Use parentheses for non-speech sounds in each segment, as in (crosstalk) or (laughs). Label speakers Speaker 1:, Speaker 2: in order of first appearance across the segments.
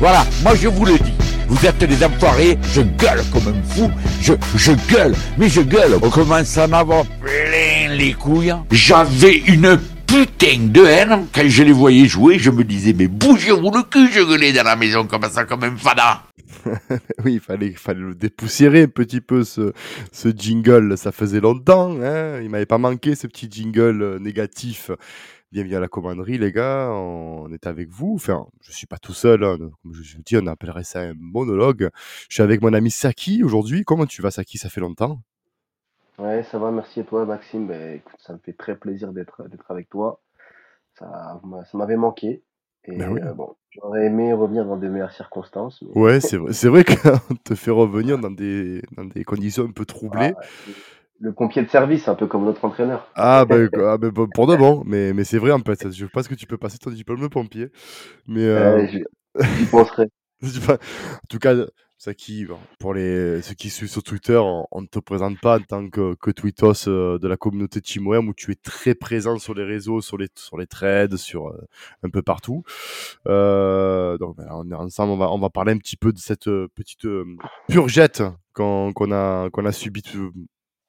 Speaker 1: Voilà, moi je vous le dis. Vous êtes des enfoirés, je gueule comme un fou, je, gueule, mais je gueule. On commence à m'avoir plein les couilles. J'avais une putain de haine quand je les voyais jouer. Je me disais, mais bougez-vous le cul, je gueulais dans la maison comme ça, comme un fada. (laughs)
Speaker 2: oui, il fallait, fallait le dépoussiérer un petit peu ce, ce jingle. Ça faisait longtemps. Hein il m'avait pas manqué ce petit jingle euh, négatif bienvenue à la commanderie, les gars. On est avec vous. Enfin, je suis pas tout seul. Hein. Comme je vous dis, on appellerait ça un monologue. Je suis avec mon ami Saki aujourd'hui. Comment tu vas, Saki? Ça fait longtemps?
Speaker 3: Ouais, ça va. Merci à toi, Maxime? Ben, écoute, ça me fait très plaisir d'être avec toi. Ça, ça m'avait manqué. Et ben euh, bon, j'aurais aimé revenir dans des meilleures circonstances.
Speaker 2: Ouais, (laughs) c'est vrai, vrai qu'on (laughs) te fait revenir dans des, dans des conditions un peu troublées.
Speaker 3: Ah, le pompier de service, un peu comme notre entraîneur.
Speaker 2: Ah, ben, ah, ben pour de bon, mais, mais c'est vrai en fait. Je pense que tu peux passer ton diplôme de pompier. Mais euh...
Speaker 3: j'y penserai. (laughs)
Speaker 2: en tout cas, ça qui, pour les, ceux qui suivent sur Twitter, on ne te présente pas en tant que, que tweetos euh, de la communauté Teamware où tu es très présent sur les réseaux, sur les, sur les trades, sur euh, un peu partout. Euh, donc, on est ensemble, on va, on va parler un petit peu de cette euh, petite purgette qu'on qu'on a, qu'on a subie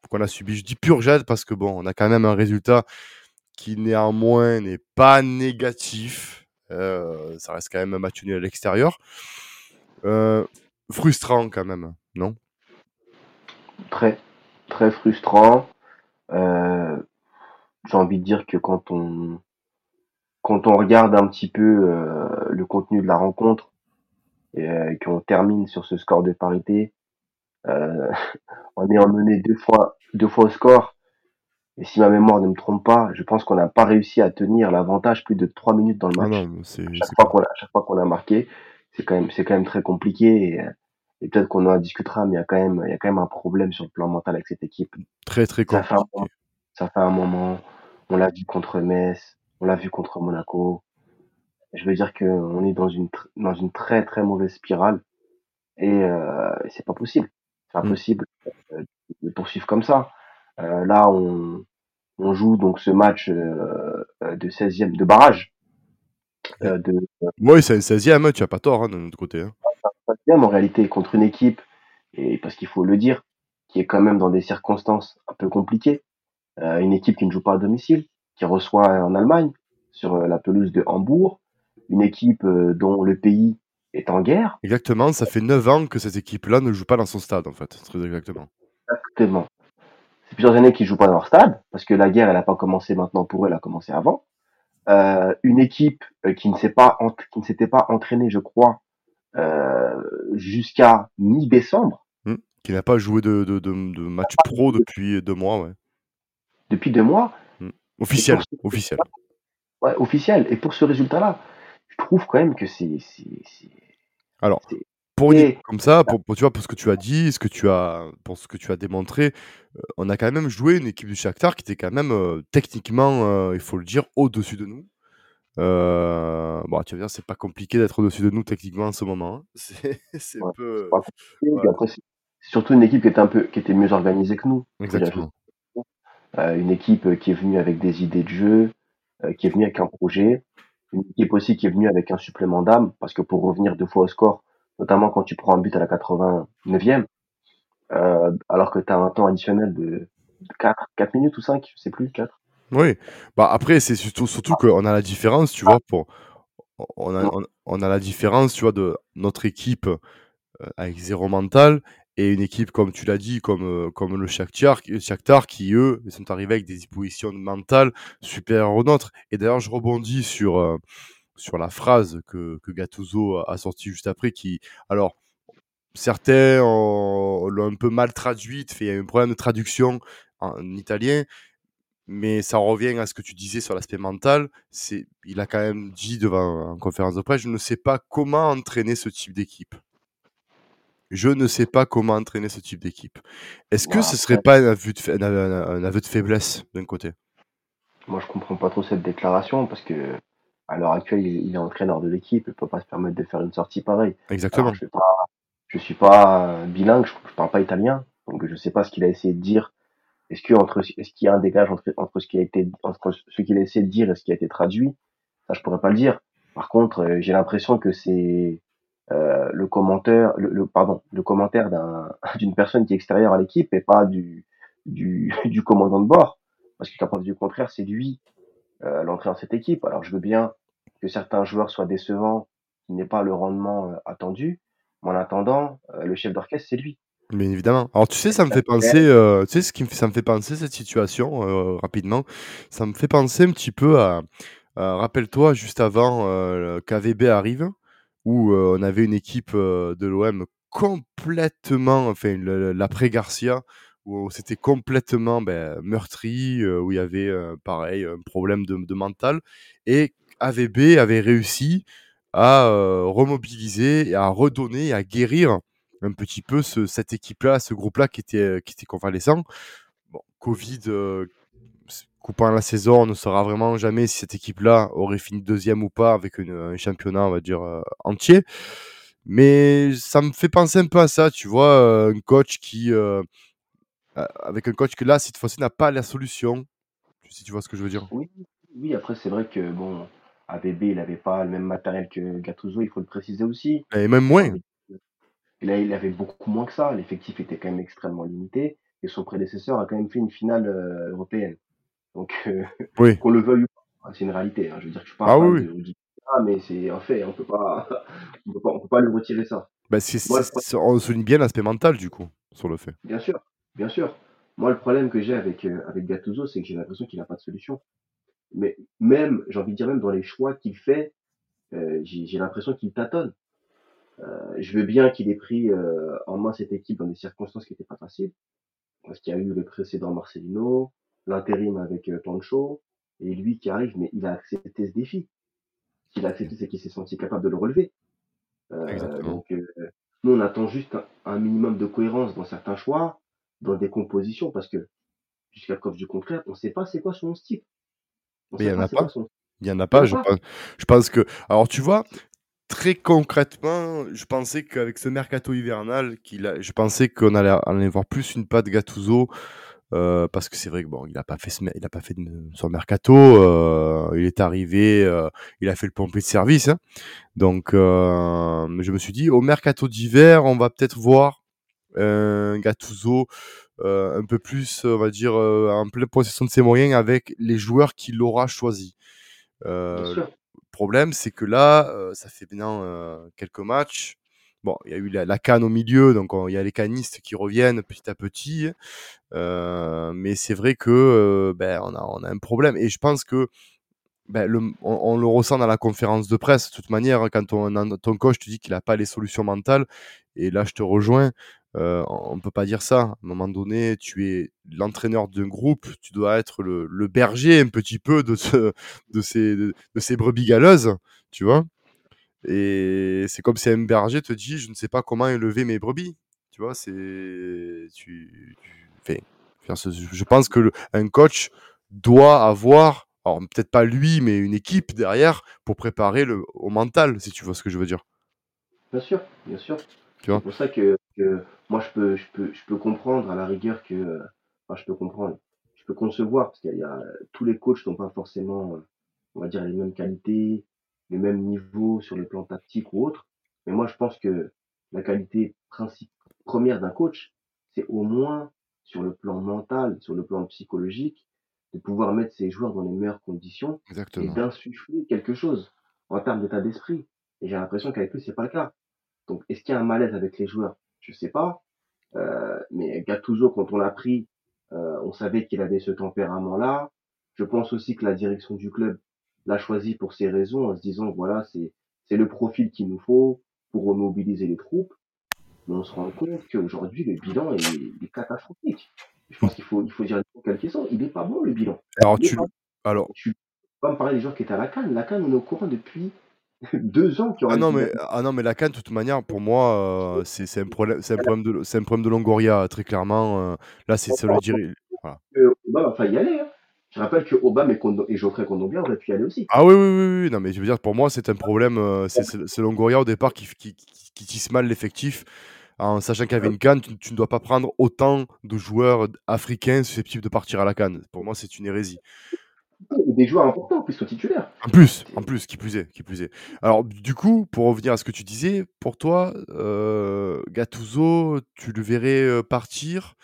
Speaker 2: qu'on a subi. Je dis pur parce que bon, on a quand même un résultat qui néanmoins n'est pas négatif. Euh, ça reste quand même un à l'extérieur. Euh, frustrant quand même, non?
Speaker 3: Très, très frustrant. Euh, j'ai envie de dire que quand on quand on regarde un petit peu le contenu de la rencontre et qu'on termine sur ce score de parité, (laughs) on est emmené deux fois, deux fois au score. Et si ma mémoire ne me trompe pas, je pense qu'on n'a pas réussi à tenir l'avantage plus de trois minutes dans le ah match. chaque, fois qu'on a, chaque fois qu'on a marqué, c'est quand même, c'est quand même très compliqué. Et, et peut-être qu'on en discutera, mais il y a quand même, il y a quand même un problème sur le plan mental avec cette équipe.
Speaker 2: Très très compliqué.
Speaker 3: Ça fait un moment. On l'a vu contre Metz, on l'a vu contre Monaco. Je veux dire qu'on est dans une dans une très très mauvaise spirale et euh, c'est pas possible. C'est impossible euh, de poursuivre comme ça. Euh, là, on, on joue donc ce match euh, de 16e de barrage.
Speaker 2: de, oui, c'est un 16e, tu n'as pas tort hein, de notre côté. Hein.
Speaker 3: en réalité contre une équipe, et parce qu'il faut le dire, qui est quand même dans des circonstances un peu compliquées. une équipe qui ne joue pas à domicile, qui reçoit en Allemagne, sur la pelouse de Hambourg, une équipe dont le pays est en guerre.
Speaker 2: Exactement, ça fait 9 ans que cette équipe-là ne joue pas dans son stade, en fait, très exactement.
Speaker 3: Exactement. C'est plusieurs années qu'ils ne jouent pas dans leur stade, parce que la guerre, elle n'a pas commencé maintenant pour eux, elle a commencé avant. Euh, une équipe euh, qui ne s'est pas qui ne s'était pas entraînée, je crois, euh, jusqu'à mi-décembre.
Speaker 2: Mmh. Qui n'a pas joué de, de, de, match pro depuis deux mois, ouais.
Speaker 3: Depuis deux mois.
Speaker 2: Mmh. Officiel, officiel.
Speaker 3: Ouais, officiel. Et pour ce résultat-là, je trouve quand même que c'est
Speaker 2: alors, pour une équipe comme ça, pour, tu vois, pour ce que tu as dit, ce que tu as, pour ce que tu as démontré, euh, on a quand même joué une équipe du Shakhtar qui était quand même euh, techniquement, euh, il faut le dire, au-dessus de nous. bon, tu vas dire, c'est pas compliqué d'être au-dessus de nous techniquement en ce moment. Hein. (laughs) C'est peu.
Speaker 3: c'est surtout une équipe qui était un peu, qui était mieux organisée que nous.
Speaker 2: Exactement.
Speaker 3: une équipe qui est venue avec des idées de jeu, qui est venue avec un projet une équipe aussi qui est venue avec un supplément d'âme, parce que pour revenir deux fois au score, notamment quand tu prends un but à la 89e, euh, alors que tu as un temps additionnel de 4, 4 minutes ou 5, je sais plus, 4.
Speaker 2: Oui, bah après, c'est surtout, qu'on a la différence, tu vois, pour, on, a, on, a la différence, tu vois, de notre équipe euh, avec zéro mental et une équipe, comme tu l'as dit, comme, euh, comme le Shakhtar, Shakhtar, qui, eux, sont arrivés avec des dispositions mentales supérieures aux nôtres. Et d'ailleurs, je rebondis sur, euh, sur la phrase que, que Gattuso a sortie juste après, qui, alors, certains l'ont un peu mal traduite, il y a un problème de traduction en, italien, mais ça revient à ce que tu disais sur l'aspect mental. C'est, il a quand même dit devant en conférence de presse, je ne sais pas comment entraîner ce type d'équipe je ne sais pas comment entraîner ce type d'équipe. Est-ce que ce serait pas un aveu de, faiblesse d'un côté?
Speaker 3: Moi, je comprends pas trop cette déclaration parce que à l'heure actuelle, il, est entraîneur de l'équipe, il peut pas se permettre de faire une sortie pareille.
Speaker 2: Exactement. je,
Speaker 3: ne suis pas bilingue, je, ne parle pas italien, donc je sais pas ce qu'il a essayé de dire. Est-ce que entre, est-ce qu'il y a un dégage entre, entre ce qui a été, entre ce qu'il a essayé de dire et ce qui a été traduit? Ça, je pourrais pas le dire. Par contre, euh, j'ai l'impression que c'est euh, le commentaire, le, pardon, le commentaire d'un (laughs) d'une personne qui est extérieure à l'équipe et pas du du, (laughs) du commandant de bord. Parce que qu'à preuve du contraire, c'est lui euh, l'entrée dans cette équipe. Alors je veux bien que certains joueurs soient décevants, qu'il n'ait pas le rendement euh, attendu, mais en attendant, le chef d'orchestre, c'est lui.
Speaker 2: Bien évidemment. Alors tu sais, ça me fait penser, euh, tu sais ce qui me fait, ça me fait penser cette situation euh, rapidement. Ça me fait penser un petit peu à, à- rappelle-toi juste avant euh, qu'AVB arrive, où on avait une équipe de l'OM complètement, enfin l'après Garcia, où c'était complètement ben, meurtri, où il y avait pareil un problème de, mental, et AVB avait réussi à remobiliser, à redonner, à guérir un petit peu ce, cette équipe-là, ce groupe-là qui était, qui était convalescent. Bon, Covid coupant la saison, on ne saura vraiment jamais si cette équipe-là aurait fini deuxième ou pas avec une- un championnat, on va dire, euh, entier. Mais ça me fait penser un peu à ça, tu vois, euh, un coach qui, euh, avec un coach que là, cette fois-ci, n'a pas la solution, si tu vois ce que je veux dire?
Speaker 3: Oui, oui, après, c'est vrai que, bon, AVB, il avait pas le même matériel que Gattuso, il faut le préciser aussi.
Speaker 2: Et même moins.
Speaker 3: Et là, il avait beaucoup moins que ça. L'effectif était quand même extrêmement limité. Et son prédécesseur a quand même fait une finale européenne. Donc, euh, (laughs)
Speaker 2: Oui.
Speaker 3: qu'on le veuille ou pas, c'est une réalité. hein. Je veux dire que je suis pas
Speaker 2: Ah oui,
Speaker 3: de Garcia, mais c'est un fait. On peut pas, (laughs) on peut pas, on peut pas lui retirer ça.
Speaker 2: Bah, c'est-
Speaker 3: Moi,
Speaker 2: on souligne bien l'aspect mental, du coup, sur le fait.
Speaker 3: bien sûr, bien sûr. Moi, le problème que j'ai avec euh, avec Gattuso, c'est que j'ai l'impression qu'il n'a pas de solution. Mais même, j'ai envie de dire même dans les choix qu'il fait, euh, j'ai j'ai l'impression qu'il tâtonne. Euh, je veux bien qu'il ait pris euh, en main cette équipe dans des circonstances qui n'étaient pas faciles, parce qu'il y a eu le précédent Marcelino, l'intérim avec euh, Pancho, et lui qui arrive, mais il a accepté ce défi. Ce qu'il a accepté, c'est qu'il s'est senti capable de le relever. Euh, donc, euh, nous, on attend juste un, un minimum de cohérence dans certains choix, dans des compositions, parce que jusqu'à preuve du contraire, on ne sait pas c'est quoi son style. On
Speaker 2: Mais il n'y en a pas. Il n'y en a pas, je
Speaker 3: pas.
Speaker 2: pense. Je pense que. Alors, tu vois, très concrètement, je pensais qu'avec ce mercato hivernal, qu'il a... je pensais qu'on allait, allait voir plus une patte Gattuso. Euh, parce que c'est vrai que bon, il n'a pas fait, ce il a pas fait de- son mercato. euh, il est arrivé, euh, il a fait le pompier de service. hein. Donc, je me suis dit, au mercato d'hiver, on va peut-être voir un Gattuso un peu plus, on va dire, en pleine possession de ses moyens avec les joueurs qu'il aura Euh, le problème, c'est que là, ça fait maintenant quelques matchs. Bon, il y a eu la, canne au milieu, donc on- il y a les canistes qui reviennent petit à petit. Euh, mais c'est vrai que euh, ben, on, a, on a un problème. Et je pense que ben, le, on, le ressent dans la conférence de presse. De toute manière, quand ton, coach te dit qu'il n'a pas les solutions mentales, et là je te rejoins, euh, on ne peut pas dire ça. À un moment donné, tu es l'entraîneur d'un groupe, tu dois être le, berger un petit peu de, de, ces, de, de ces brebis galeuses, tu vois. Et c'est comme si un berger te dit, je ne sais pas comment élever mes brebis. Tu vois, c'est... Tu, tu, enfin, je pense que le- un coach doit avoir, alors peut-être pas lui, mais une équipe derrière pour préparer le, au mental, si tu vois ce que je veux dire.
Speaker 3: Bien sûr, bien sûr. C'est pour ça que, que moi je peux, je peux, je peux comprendre à la rigueur que, enfin je peux comprendre, je peux concevoir parce qu'il y a tous les coachs n'ont pas forcément, on va dire les mêmes qualités, les mêmes niveaux sur le plan tactique ou autre. Mais moi je pense que la qualité principale première d'un coach, c'est au moins sur le plan mental, sur le plan psychologique, de pouvoir mettre ses joueurs dans les meilleures conditions et d'insuffler quelque chose en termes d'état d'esprit. Et j'ai l'impression qu'avec lui c'est pas le cas. Donc, est-ce qu'il y a un malaise avec les joueurs? Je sais pas. Euh, mais Gattuso, quand on l'a pris, euh, on savait qu'il avait ce tempérament-là. Je pense aussi que la direction du club l'a choisi pour ces raisons, en se disant voilà, c'est c'est le profil qu'il nous faut pour remobiliser les troupes. Mais on se rend compte qu'aujourd'hui, le bilan est, est catastrophique. Je pense qu'il faut il faut dire qu'elles sont. Il est pas bon le bilan.
Speaker 2: Alors, tu,
Speaker 3: pas.
Speaker 2: alors,
Speaker 3: Tu peux pas me parler des joueurs qui étaient à la canne. La canne, on est au courant depuis (laughs) deux ans
Speaker 2: Ah non, mais, ah non, mais la canne, de toute manière, pour moi, euh, c'est c'est un problème, c'est un problème de, c'est un problème de Longoria, très clairement. euh, là, c'est ça le dire. Voilà.
Speaker 3: que Obama va y aller. Hein. Je rappelle que Obama et, et Geoffrey Kondogbia auraient pu y aller aussi.
Speaker 2: Ah oui, oui, oui, oui, non, mais je veux dire, pour moi, c'est un problème. euh, c'est Longoria au départ qui, qui, qui, qui tisse mal l'effectif, en sachant qu'il y avait une canne, tu, tu ne dois pas prendre autant de joueurs africains susceptibles de partir à la canne. Pour moi, c'est une hérésie.
Speaker 3: des joueurs importants, en plus, sont titulaires.
Speaker 2: En plus, en plus, qui plus est, qui plus est. Alors, du coup, pour revenir à ce que tu disais, pour toi, euh, Gattuso, tu le verrais euh, partir.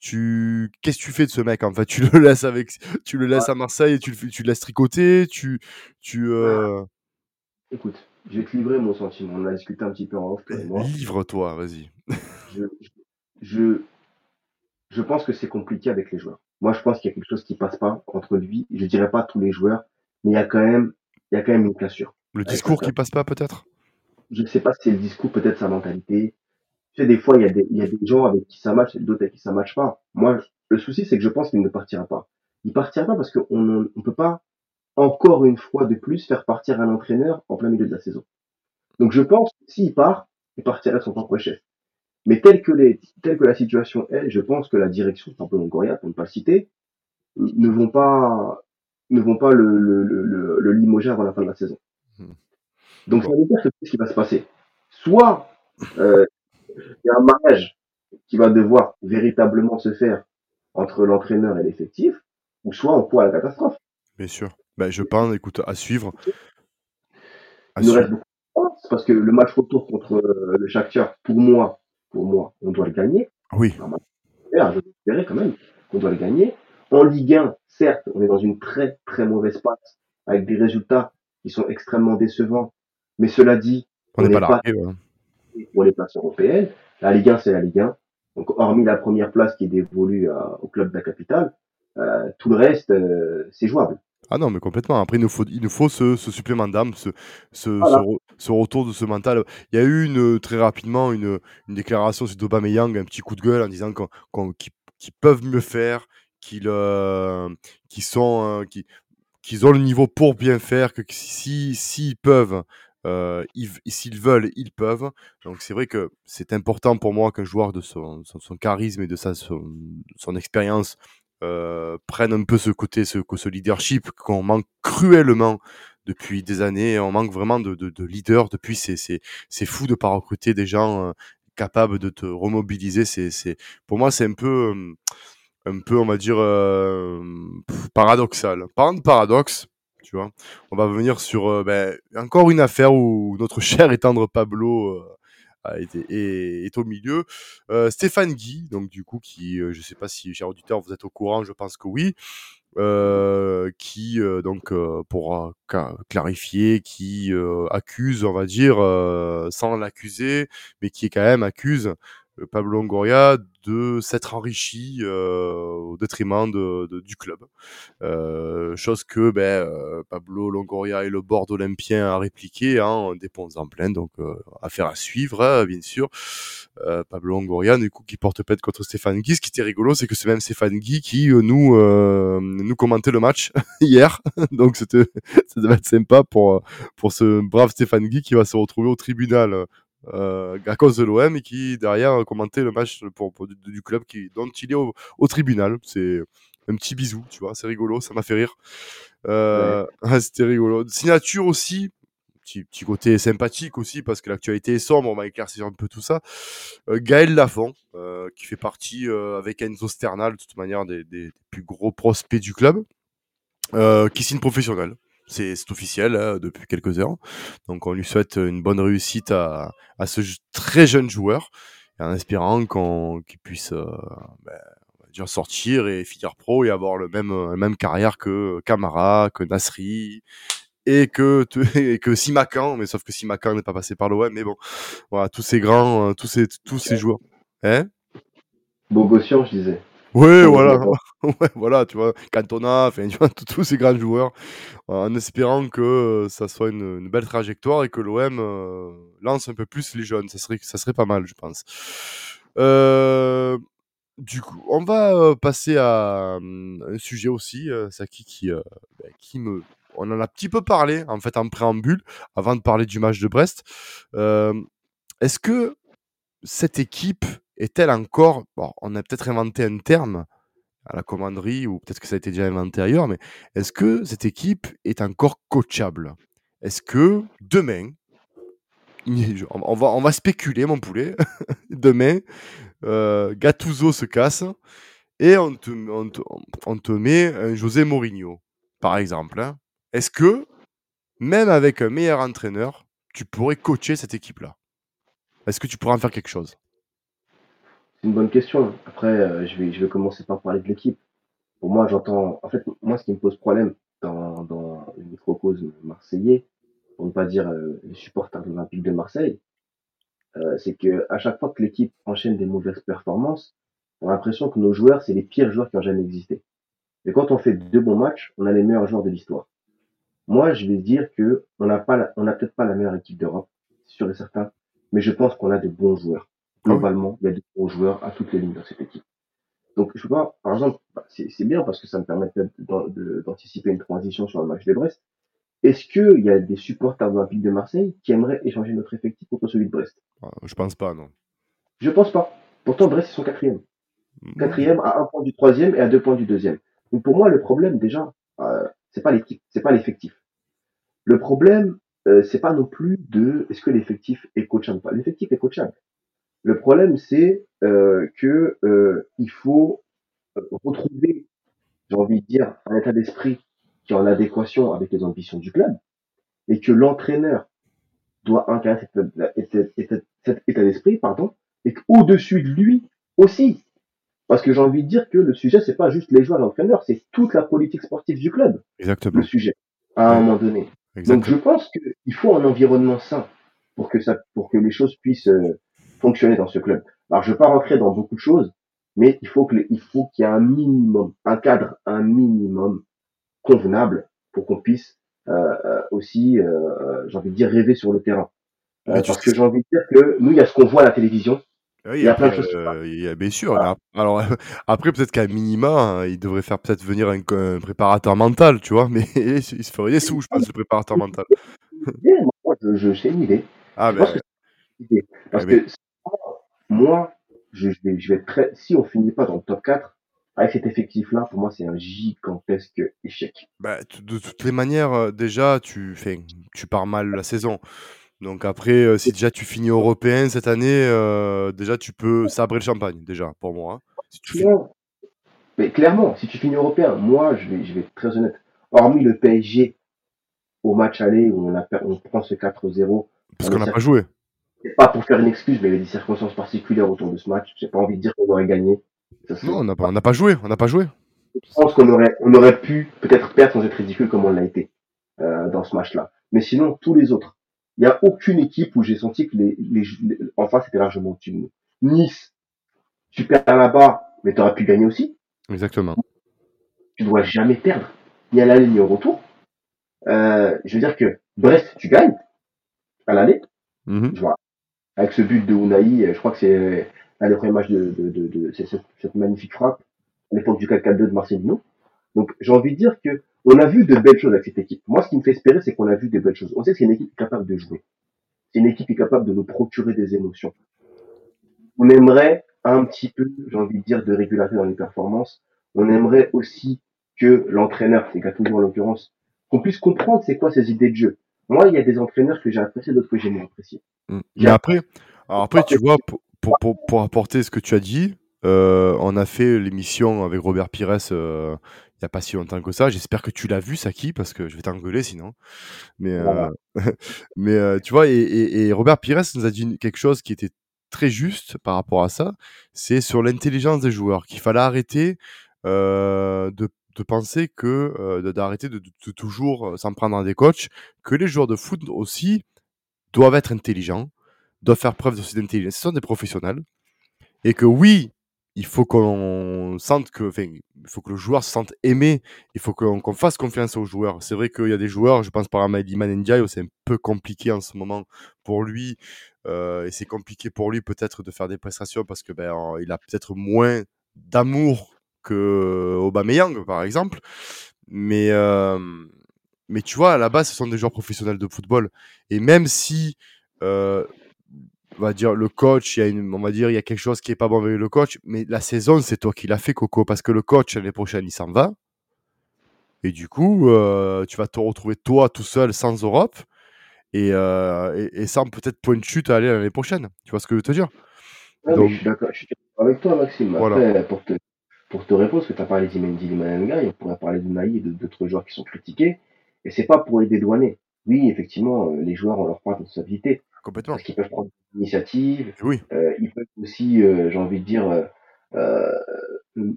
Speaker 2: Tu, qu'est-ce que tu fais de ce mec en fait? Tu le (laughs) laisses avec, tu le laisses à Marseille et tu le, tu le laisses tricoter. Tu, tu, euh,
Speaker 3: Écoute, je vais te livrer mon sentiment. On a discuté un petit peu en off, moi.
Speaker 2: livre-toi, vas-y.
Speaker 3: Je, je, je pense que c'est compliqué avec les joueurs. Moi, je pense qu'il y a quelque chose qui passe pas entre lui. Je dirais pas tous les joueurs, mais il y a quand même, il y a quand même une cassure.
Speaker 2: Le discours qui passe pas peut-être?
Speaker 3: Je ne sais pas si c'est le discours, peut-être sa mentalité. Tu sais, des fois, il y a des, il y a des gens avec qui ça match et d'autres avec qui ça matche pas. Moi, le souci, c'est que je pense qu'il ne partira pas. Il partira pas parce qu'on ne on peut pas, encore une fois de plus, faire partir un entraîneur en plein milieu de la saison. Donc, je pense que s'il part, il partira de son propre chef. Mais tel que les, tel que la situation est, je pense que la direction, Pablo Longoria, pour ne pas le citer, ne vont pas, ne vont pas le, le, le, le, limoger avant la fin de la saison.
Speaker 2: Hmm.
Speaker 3: Donc, ça veut dire que c'est ce qui va se passer? Soit, euh, il y a un mariage qui va devoir véritablement se faire entre l'entraîneur et l'effectif, ou soit on court à la catastrophe.
Speaker 2: Bien sûr. Ben, je pense, écoute, à suivre. À
Speaker 3: Il nous
Speaker 2: suivre.
Speaker 3: reste beaucoup de temps, parce que le match retour contre euh, le Shakhtar, pour moi, pour moi, on doit le gagner.
Speaker 2: Oui,
Speaker 3: D'ailleurs, je dirais quand même qu'on doit le gagner. En Ligue 1, certes, on est dans une très très mauvaise passe, avec des résultats qui sont extrêmement décevants. Mais cela dit,
Speaker 2: on n'est pas
Speaker 3: pas
Speaker 2: largué.
Speaker 3: Pour les places européennes. La Ligue 1, c'est la Ligue 1. Donc, hormis la première place qui est dévolue à- au club de la capitale, euh, tout le reste, euh, c'est jouable.
Speaker 2: Ah non, mais complètement. Après, il nous faut, il nous faut ce, ce supplément d'âme, ce, ce,
Speaker 3: Voilà.
Speaker 2: retour de ce mental. Il y a eu une, très rapidement une, une déclaration sur Aubameyang, un petit coup de gueule en disant qu'ils, peuvent mieux faire, qu'ils, euh, qu'ils sont, euh, qu'ils, qu'ils ont le niveau pour bien faire, que si s'ils peuvent, euh, ils- s'ils veulent, ils peuvent. Donc c'est vrai que c'est important pour moi qu'un joueur de son, son, charisme et de sa son, son expérience euh, prenne un peu ce côté, ce, ce leadership qu'on manque cruellement depuis des années. On manque vraiment de, de, de leaders depuis. C'est, fou de pas recruter des gens euh, capables de te remobiliser. C'est, pour moi, c'est un peu, euh, un peu, on va dire, euh, paradoxal. Parlant de paradoxe, tu vois, on va venir sur euh, ben, encore une affaire où notre cher et tendre Pablo euh, est, est au milieu. Euh, Stéphane Guy, donc du coup, qui, je sais pas si, cher auditeur, vous êtes au courant, je pense que oui, qui, donc, pour clarifier, qui accuse, on va dire, sans l'accuser, mais qui quand même accuse Pablo Longoria de s'être enrichi euh, au détriment de, de- du club. Euh, chose que ben, euh, Pablo Longoria et le board olympien a répliqué en déposant plainte, donc euh, affaire à suivre, hein, bien sûr. Euh, Pablo Longoria, du coup, qui porte plainte contre Stéphane Guy. Ce qui était rigolo, c'est que c'est même Stéphane Guy qui euh, nous euh, nous commentait le match (laughs) hier, (laughs) donc (laughs) ça devait être sympa pour pour ce brave Stéphane Guy qui va se retrouver au tribunal euh, à cause de l'OM et qui derrière commentait le match pour, du, club qui dont il est au, tribunal. C'est un petit bisou, tu vois, c'est rigolo, ça m'a fait rire. Euh, (laughs) C'était rigolo. Signature aussi, petit, côté sympathique aussi, parce que l'actualité est sombre, on va éclaircir un peu tout ça. Euh, Gaël Lafont, euh, qui fait partie avec Enzo Sternal, de toute manière, des, plus gros prospects du club, qui signe professionnel. C'est officiel hein, depuis quelques heures. Donc on lui souhaite une bonne réussite à, à ce très jeune joueur, en espérant qu'on qu'il puisse euh, ben, dire sortir et finir pro et avoir le même, la même carrière que Camara, que Nasri, et que, (laughs) et que Simakan, mais sauf que Simakan n'est pas passé par l'OM, mais bon, voilà, tous ces grands, euh, tous ces, tous ces joueurs. Hein?
Speaker 3: Bogossian, je disais.
Speaker 2: Ouais, (laughs) voilà, (laughs) ouais, voilà, tu vois, Cantona, enfin, tu vois, (laughs) tous ces grands joueurs, euh, en espérant que euh, ça soit une, une belle trajectoire et que l'OM euh, lance un peu plus les jeunes, ça serait, ça serait pas mal, je pense. Euh, du coup, on va passer à un sujet aussi, Saki, qui, ben, qui me, on en a un petit peu parlé en fait en préambule avant de parler du match de Brest. Euh, Est-ce que cette équipe est-elle encore, on a peut-être inventé un terme à la commanderie ou peut-être que ça a été déjà inventé ailleurs, mais est-ce que cette équipe est encore coachable? Est-ce que demain, (laughs) on va, spéculer, mon poulet, (laughs) demain, euh, se casse et on te met un José Mourinho. par exemple, hein, est-ce que, même avec un meilleur entraîneur, tu pourrais coacher cette équipe-là? Est-ce que tu pourrais en faire quelque chose?
Speaker 3: C'est une bonne question. Après, euh, je, vais, je vais commencer par parler de l'équipe. Pour moi, j'entends. En fait, moi, ce qui me pose problème dans, dans le microcosme marseillais, pour ne pas dire euh, les supporters de de Marseille, euh, c'est que à chaque fois que l'équipe enchaîne des mauvaises performances, on a l'impression que nos joueurs, c'est les pires joueurs qui ont jamais existé. Et quand on fait deux bons matchs, on a les meilleurs joueurs de l'histoire. Moi, je vais dire que on n'a pas, la- on n'a peut-être pas la meilleure équipe d'Europe, c'est sûr et certain, mais je pense qu'on a de bons joueurs.
Speaker 2: Ah.
Speaker 3: Globalement, il y a de bons joueurs à toutes les lignes dans cette équipe. Donc, je pas, par exemple, bah, c'est bien parce que ça me permet d'anticiper une transition sur le match de Brest. Est-ce qu'il y a des supporters de l'Olympique de Marseille qui aimeraient échanger notre effectif contre celui de Brest?
Speaker 2: Ah, Je pense pas, non.
Speaker 3: Je pense pas. Pourtant, Brest, ils sont quatrième.
Speaker 2: Mmh.
Speaker 3: Quatrième à un point du troisième et à deux points du deuxième. Donc pour moi, le problème déjà, euh, c'est pas l'équipe, c'est pas l'effectif. Le problème, euh, c'est pas non plus de est-ce que l'effectif est coachable ou pas. L'effectif est coachable. Le problème, c'est euh, que euh, il faut euh, retrouver, j'ai envie de dire, un état d'esprit qui est en adéquation avec les ambitions du club et que l'entraîneur doit incarner cet, état d'esprit, pardon, et qu'au-dessus de lui aussi. Parce que j'ai envie de dire que le sujet, c'est pas juste les joueurs et l'entraîneur, c'est toute la politique sportive du club,
Speaker 2: Exactement.
Speaker 3: le sujet, à un moment donné. Donc
Speaker 2: Exactement.
Speaker 3: je pense qu'il faut un environnement sain pour que ça, pour que les choses puissent euh, fonctionner dans ce club. Alors je vais pas rentrer dans beaucoup de choses, mais il faut qu'il y ait un minimum, un cadre, un minimum convenable pour qu'on puisse euh, euh, aussi, euh, j'ai envie de dire, rêver sur le terrain. Euh,
Speaker 2: tu
Speaker 3: parce que j'ai envie de dire que nous, il y a ce qu'on voit à la télévision.
Speaker 2: Oui,
Speaker 3: il y a plein de choses
Speaker 2: euh, il y a, bien sûr. Alors, (laughs) après, peut-être qu'à minima, hein, il devrait faire peut-être venir un, un préparateur mental, tu vois, (laughs) mais il se ferait des sous, je pense, le préparateur mental. (laughs)
Speaker 3: Moi, je, je, c'est une idée.
Speaker 2: Ah,
Speaker 3: je
Speaker 2: ben,
Speaker 3: pense que c'est une idée. Parce
Speaker 2: eh ben,
Speaker 3: que moi, je, je vais, je vais être très, si on finit pas dans le top 4, avec cet effectif-là, pour moi, c'est un gigantesque échec.
Speaker 2: bah, de toutes les manières, euh, déjà, tu, fais, tu pars mal la saison. Donc après, euh, si déjà tu finis européen cette année, euh, déjà tu peux sabrer le champagne, déjà, pour moi. hein. Si tu finis-
Speaker 3: Non. Mais clairement, si tu finis européen, moi, je vais, je vais être très honnête. Hormis le PSG au match aller où on, a, on prend ce 4-0,
Speaker 2: Parce
Speaker 3: on
Speaker 2: qu'on n'a pas joué.
Speaker 3: C'est pas pour faire une excuse, mais il y a des circonstances particulières autour de ce match. J'ai pas envie de dire qu'on aurait gagné. Ça,
Speaker 2: Non, on n'a pas, on n'a pas joué. On n'a pas joué.
Speaker 3: je pense qu'on aurait, on aurait pu peut-être perdre sans être ridicule comme on l'a été euh, dans ce match-là. Mais sinon, tous les autres, il n'y a aucune équipe où j'ai senti que les, les, les- en face c'était largement au-dessus de nous. Nice, tu perds là-bas, mais tu aurais pu gagner aussi.
Speaker 2: Exactement.
Speaker 3: Tu dois jamais perdre, ni à l'aller ni au retour. Euh, je veux dire que Brest, tu gagnes à l'aller,
Speaker 2: Mhm.
Speaker 3: je vois. Avec ce but de Unai, euh, je crois que c'est un des premiers matchs de, de, de, de- cette, cette magnifique frappe à l'époque du 4-4-2 de Marcelino. Donc j'ai envie de dire que on a vu de belles choses avec cette équipe. Moi, ce qui me fait espérer, c'est qu'on a vu de belles choses. On sait que c'est une équipe capable de jouer. C'est une équipe qui est capable de nous procurer des émotions. On aimerait un petit peu, j'ai envie de dire, de régularité dans les performances. On aimerait aussi que l'entraîneur, c'est Gattuso en l'occurrence, qu'on puisse comprendre c'est quoi ses idées de jeu. Moi, il y a des entraîneurs que j'ai appréciés, d'autres que j'ai moins appréciés.
Speaker 2: Mm. Mais après, alors après, tu vois, pour, pour, pour, apporter ce que tu as dit, euh, on a fait l'émission avec Robert Pires euh, il n'y a pas si longtemps que ça. J'espère que tu l'as vu, Saki, parce que je vais t'engueuler sinon. Mais, euh, (laughs) mais tu vois, et, et- et Robert Pires nous a dit quelque chose qui était très juste par rapport à ça. C'est sur l'intelligence des joueurs, qu'il fallait arrêter de, de penser que, euh, d'arrêter de, de- de toujours s'en prendre à des coachs, que les joueurs de foot aussi doivent être intelligents, doivent faire preuve de cette intelligence. Ce sont des professionnels. Et que oui, il faut qu'on sente que, enfin, il faut que le joueur se sente aimé. Il faut qu'on fasse confiance aux joueurs. C'est vrai qu'il y a des joueurs, je pense par exemple à Iliman Ndiaye, c'est un peu compliqué en ce moment pour lui. euh, et c'est compliqué pour lui peut-être de faire des prestations parce que ben, il a peut-être moins d'amour que Aubameyang, par exemple. Mais, euh, mais tu vois, à la base, ce sont des joueurs professionnels de football. Et même si, euh, on va dire, le coach, il y a une, on va dire, il y a quelque chose qui est pas bon avec le coach, mais la saison, c'est toi qui l'as fait, Coco, parce que le coach, l'année prochaine, il s'en va. Et du coup, euh, tu vas te retrouver toi tout seul sans Europe et, euh, et, et sans peut-être point de chute à aller l'année prochaine. Tu vois ce que je veux te dire?
Speaker 3: Ouais, mais
Speaker 2: Donc-
Speaker 3: je suis d'accord, avec toi, Maxime.
Speaker 2: Voilà.
Speaker 3: Pour te, pour te répondre, parce que tu as parlé d'Imendi Limanenga, on pourrait parler de Naï et d'autres joueurs qui sont critiqués, et c'est pas pour les dédouaner. Oui, effectivement, euh, les joueurs ont leur part de responsabilité,
Speaker 2: Complètement.
Speaker 3: parce qu'ils peuvent prendre des initiatives,
Speaker 2: Oui.
Speaker 3: euh, ils peuvent aussi, euh, j'ai envie de dire, euh, euh,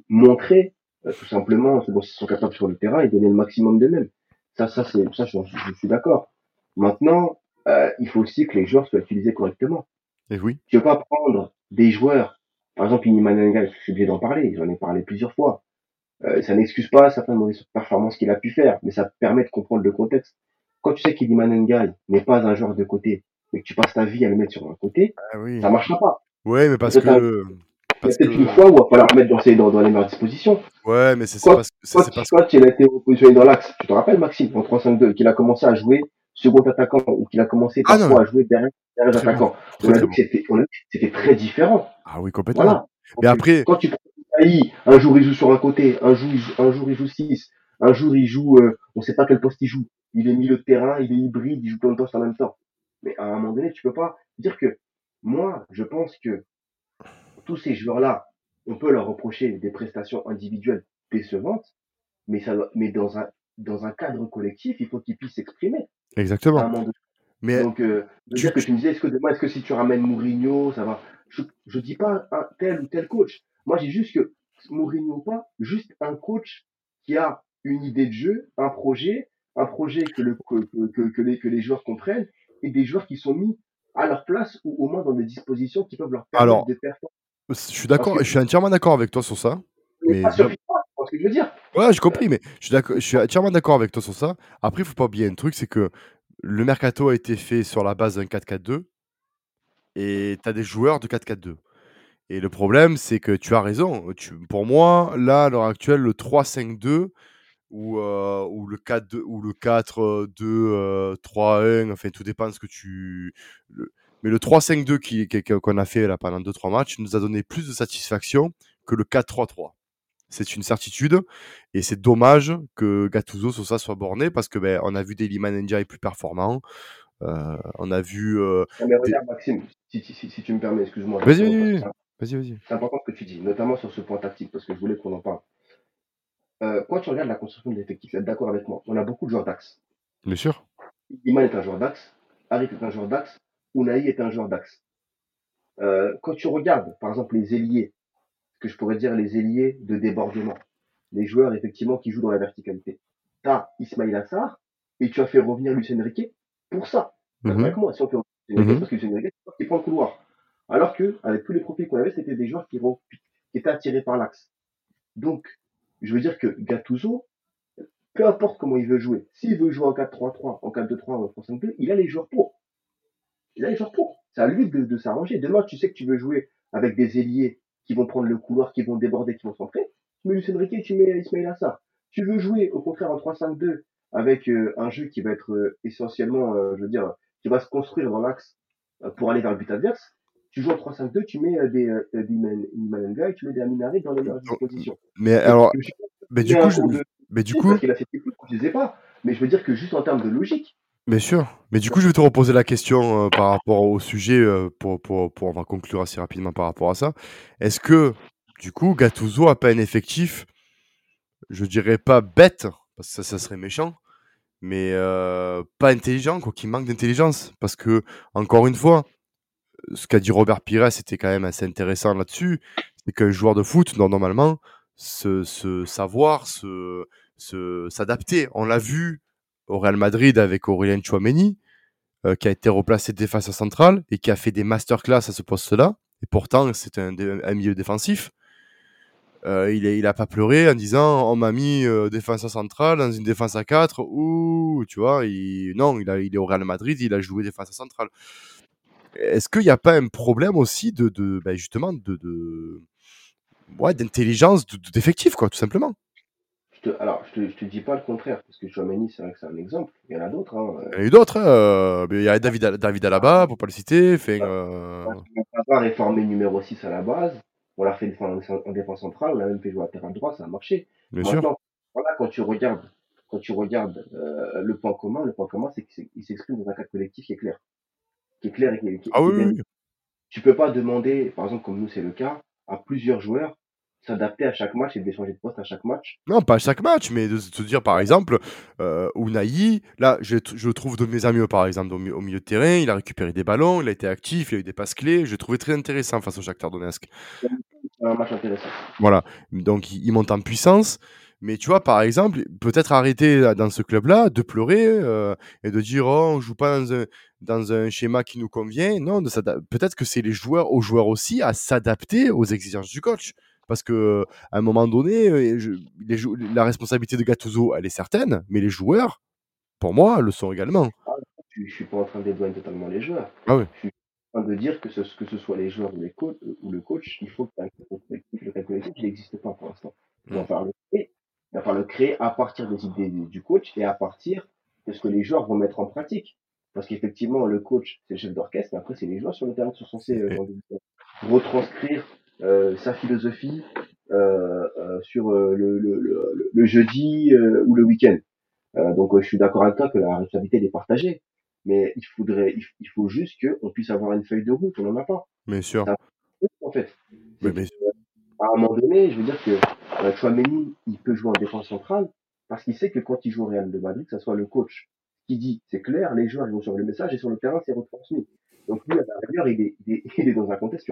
Speaker 3: montrer euh, tout simplement ce dont ils sont capables sur le terrain et donner le maximum d'eux-mêmes. Ça, ça, c'est, ça, je, je suis d'accord. Maintenant, euh, il faut aussi que les joueurs soient utilisés correctement.
Speaker 2: Et oui.
Speaker 3: Tu veux pas prendre des joueurs, par exemple Inimananga, je suis obligé d'en parler, j'en ai parlé plusieurs fois. Euh, ça n'excuse pas certaines mauvaises performances qu'il a pu faire, mais ça permet de comprendre le contexte. Quand tu sais qu'Inimananga n'est pas un joueur de côté, mais que tu passes ta vie à le mettre sur un côté,
Speaker 2: Ah oui.
Speaker 3: ça marchera pas.
Speaker 2: Ouais, mais parce que. Parce
Speaker 3: peut-être
Speaker 2: que...
Speaker 3: une fois où il va falloir mettre dans, ses- dans, dans les meilleures dispositions.
Speaker 2: Ouais, mais c'est ça parce que.
Speaker 3: Quand,
Speaker 2: parce
Speaker 3: quand il a été repositionné dans l'axe, tu te rappelles Maxime, en 3-5-2, qu'il a commencé à jouer second attaquant, ou qu'il a commencé
Speaker 2: Ah,
Speaker 3: parfois à jouer derrière, derrière les
Speaker 2: Très
Speaker 3: attaquants.
Speaker 2: Très,
Speaker 3: On a vu que c'était, très différent.
Speaker 2: Ah oui, complètement.
Speaker 3: Voilà.
Speaker 2: Mais après,
Speaker 3: Quand tu prends Un jour il joue sur un côté, un jour il joue, un jour il joue 6, un jour il joue, euh, on sait pas quel poste il joue. Il est milieu de terrain, il est hybride, il joue plein de postes en même temps. Mais à un moment donné, tu peux pas dire que moi, je pense que tous ces joueurs-là, on peut leur reprocher des prestations individuelles décevantes, mais ça doit- mais dans un dans un cadre collectif, il faut qu'ils puissent s'exprimer
Speaker 2: exactement. Mais
Speaker 3: Donc, euh,
Speaker 2: tu-
Speaker 3: dire que tu me disais, est-ce que demain, est-ce que si tu ramènes Mourinho, ça va? Je, je dis pas un tel ou tel coach. Moi, j'ai juste que Mourinho ou pas, juste un coach qui a une idée de jeu, un projet, un projet que, le, que, que, que- que les, que les joueurs comprennent et des joueurs qui sont mis à leur place ou au moins dans des dispositions qui peuvent leur permettre
Speaker 2: Alors,
Speaker 3: de performer.
Speaker 2: je suis d'accord, je suis entièrement d'accord avec toi sur ça.
Speaker 3: Mais pas sur ce que je veux dire.
Speaker 2: Ouais, j'ai compris, mais je suis, je suis entièrement d'accord avec toi sur ça. Après, il faut pas oublier un truc, c'est que le mercato a été fait sur la base d'un 4-4-2 et tu as des joueurs de 4-4-2. Et le problème, c'est que tu as raison. Tu, pour moi, là, à l'heure actuelle, le 3-5-2 ou, euh, ou le 4-2 ou le 4-2-3-1, enfin, tout dépend de ce que tu. le- Mais le 3-5-2 qui- qui- qu'on a fait là pendant 2-3 matchs nous a donné plus de satisfaction que le 4-3-3. C'est une certitude. Et c'est dommage que Gattuso sur ça soit borné parce que ben, on a vu des Liman Ndiaye plus performants. Euh, on a vu. euh,
Speaker 3: Non, mais regarde, Maxime, si, si, si, si tu me permets, excuse-moi.
Speaker 2: Vas-y, vas-y, Vas-y, vas-y.
Speaker 3: C'est important ce que tu dis, notamment sur ce point tactique, parce que je voulais qu'on en parle. Euh, quand tu regardes la construction de l'effectif, tu es d'accord avec moi. On a beaucoup de joueurs d'axe.
Speaker 2: Bien sûr.
Speaker 3: Iman est un joueur d'axe, Harit est un joueur d'axe, Unai est un joueur d'axe. Euh, quand tu regardes, par exemple, les ailiers, ce que je pourrais dire les ailiers de débordement, les joueurs effectivement qui jouent dans la verticalité. Tu as Ismail Assar et tu as fait revenir Lucien Riquet pour ça.
Speaker 2: Mhm.
Speaker 3: avec moi, si on fait revenir Lucien Riquet,
Speaker 2: Mhm.
Speaker 3: parce que Lucien Riquet, c'est prend le couloir. Alors que, avec tous les profils qu'on avait, c'était des joueurs qui, étaient attirés par l'axe. Donc, je veux dire que Gattuso, peu importe comment il veut jouer, s'il veut jouer en 4-3-3, en 4-2-3, en 3-5-2, il a les joueurs pour. Il a les joueurs pour. C'est à lui de, s'arranger. Demain, tu sais que tu veux jouer avec des ailiers qui vont prendre le couloir, qui vont déborder, qui vont centrer. Tu mets Lucien Riquet, tu mets Ismail Assar. Tu veux jouer, au contraire, en 3-5-2, avec euh, un jeu qui va être euh, essentiellement, euh, je veux dire, qui va se construire dans l'axe pour aller vers le but adverse. Tu joues en 3-5-2, tu mets euh, des, euh, des Imananga et tu mets des Aminari dans les meilleures dispositions.
Speaker 2: Mais alors, mais du coup, mais du coup,
Speaker 3: qu'il a fait des coups, je ai pas. Mais je veux dire que juste en termes de logique,
Speaker 2: bien sûr. Mais du coup, je vais te reposer la question euh, par rapport au sujet euh, pour, pour, pour on va conclure assez rapidement par rapport à ça. Est-ce que du coup, Gattuso a pas un effectif, je dirais pas bête, parce que ça, ça serait méchant, mais euh, pas intelligent, quoi, qui manque d'intelligence, parce que encore une fois, ce qu'a dit Robert Pires, c'était quand même assez intéressant là-dessus. C'est qu'un joueur de foot normalement se, savoir, s'adapter. On l'a vu au Real Madrid avec Aurélien Chouameni, euh, qui a été replacé défenseur central et qui a fait des masterclass à ce poste-là. Et pourtant, c'est un, milieu défensif. Euh, il, a, il a pas pleuré en disant on m'a mis euh, défenseur central dans une défense à 4 ou tu vois non il, il est au Real Madrid il a joué défenseur central est-ce qu'il n'y a pas un problème aussi de, de ben justement de, de ouais d'intelligence de- de- d'effectif quoi tout simplement?
Speaker 3: Je te, alors je te, je te dis pas le contraire, parce que Chouameni, c'est vrai que c'est un exemple. Il y en a d'autres. Hein.
Speaker 2: il y en a eu d'autres hein, euh, il y a David, David Alaba pour pas le citer enfin, euh,
Speaker 3: Pavard est formé numéro 6 à la base. On l'a fait en défense centrale, on l'a même fait jouer à terrain droit, ça a marché.
Speaker 2: bien sûr
Speaker 3: Maintenant, voilà, quand tu regardes, quand tu regardes euh, le point commun, le point commun, c'est qu'il s'exprime dans un cadre collectif qui est clair. Qui est clair et qui, qui-
Speaker 2: ah
Speaker 3: qui
Speaker 2: oui,
Speaker 3: tu peux pas demander, par exemple, comme nous c'est le cas, à plusieurs joueurs s'adapter à chaque match et d'échanger de poste à chaque match.
Speaker 2: Non, pas à chaque match, mais de te dire par exemple, euh, Unai, là, je, je trouve de mes amis par exemple au, mi- au milieu de terrain, il a récupéré des ballons, il a été actif, il a eu des passes clés, je l'ai trouvé très intéressant face au Shakhtar Donetsk.
Speaker 3: C'est un match intéressant.
Speaker 2: Voilà, donc il, il monte en puissance. Mais tu vois, par exemple, peut-être arrêter là, dans ce club-là de pleurer euh, et de dire oh, on joue pas dans un, dans un schéma qui nous convient. Non, peut-être que c'est les joueurs, aux joueurs aussi, à s'adapter aux exigences du coach. Parce que à un moment donné, euh, je- les jou- la responsabilité de Gattuso, elle est certaine, mais les joueurs, pour moi, le sont également.
Speaker 3: Je, je suis pas en train de dédouaner totalement les joueurs.
Speaker 2: Ah oui.
Speaker 3: Je suis en train de dire que ce, que ce soit les joueurs ou, les coachs, ou le coach, il faut que un calcul collectif, le collectif, il n'existe pas pour l'instant. Va
Speaker 2: Mm.
Speaker 3: Il va falloir le créer à partir des idées du coach et à partir de ce que les joueurs vont mettre en pratique. Parce qu'effectivement, le coach, c'est le chef d'orchestre, mais après, c'est les joueurs sur le terrain qui sont censés euh, retranscrire euh, sa philosophie euh, euh, sur euh, le, le, le, le jeudi euh, ou le week-end. Euh, donc, euh, je suis d'accord avec toi que la responsabilité est partagée. Mais il faudrait, il, il faut juste qu'on puisse avoir une feuille de route. On n'en a pas,
Speaker 2: Bien sûr.
Speaker 3: en fait.
Speaker 2: Mais, mais-
Speaker 3: à un moment donné, je veux dire que euh, Chouameni, il peut jouer en défense centrale parce qu'il sait que quand il joue au Real de Madrid, que ce soit le coach qui dit, c'est clair, les joueurs ils vont sur le message et sur le terrain, c'est retransmis. Donc lui, à rigueur, il est, il est, (laughs) il est dans un contexte,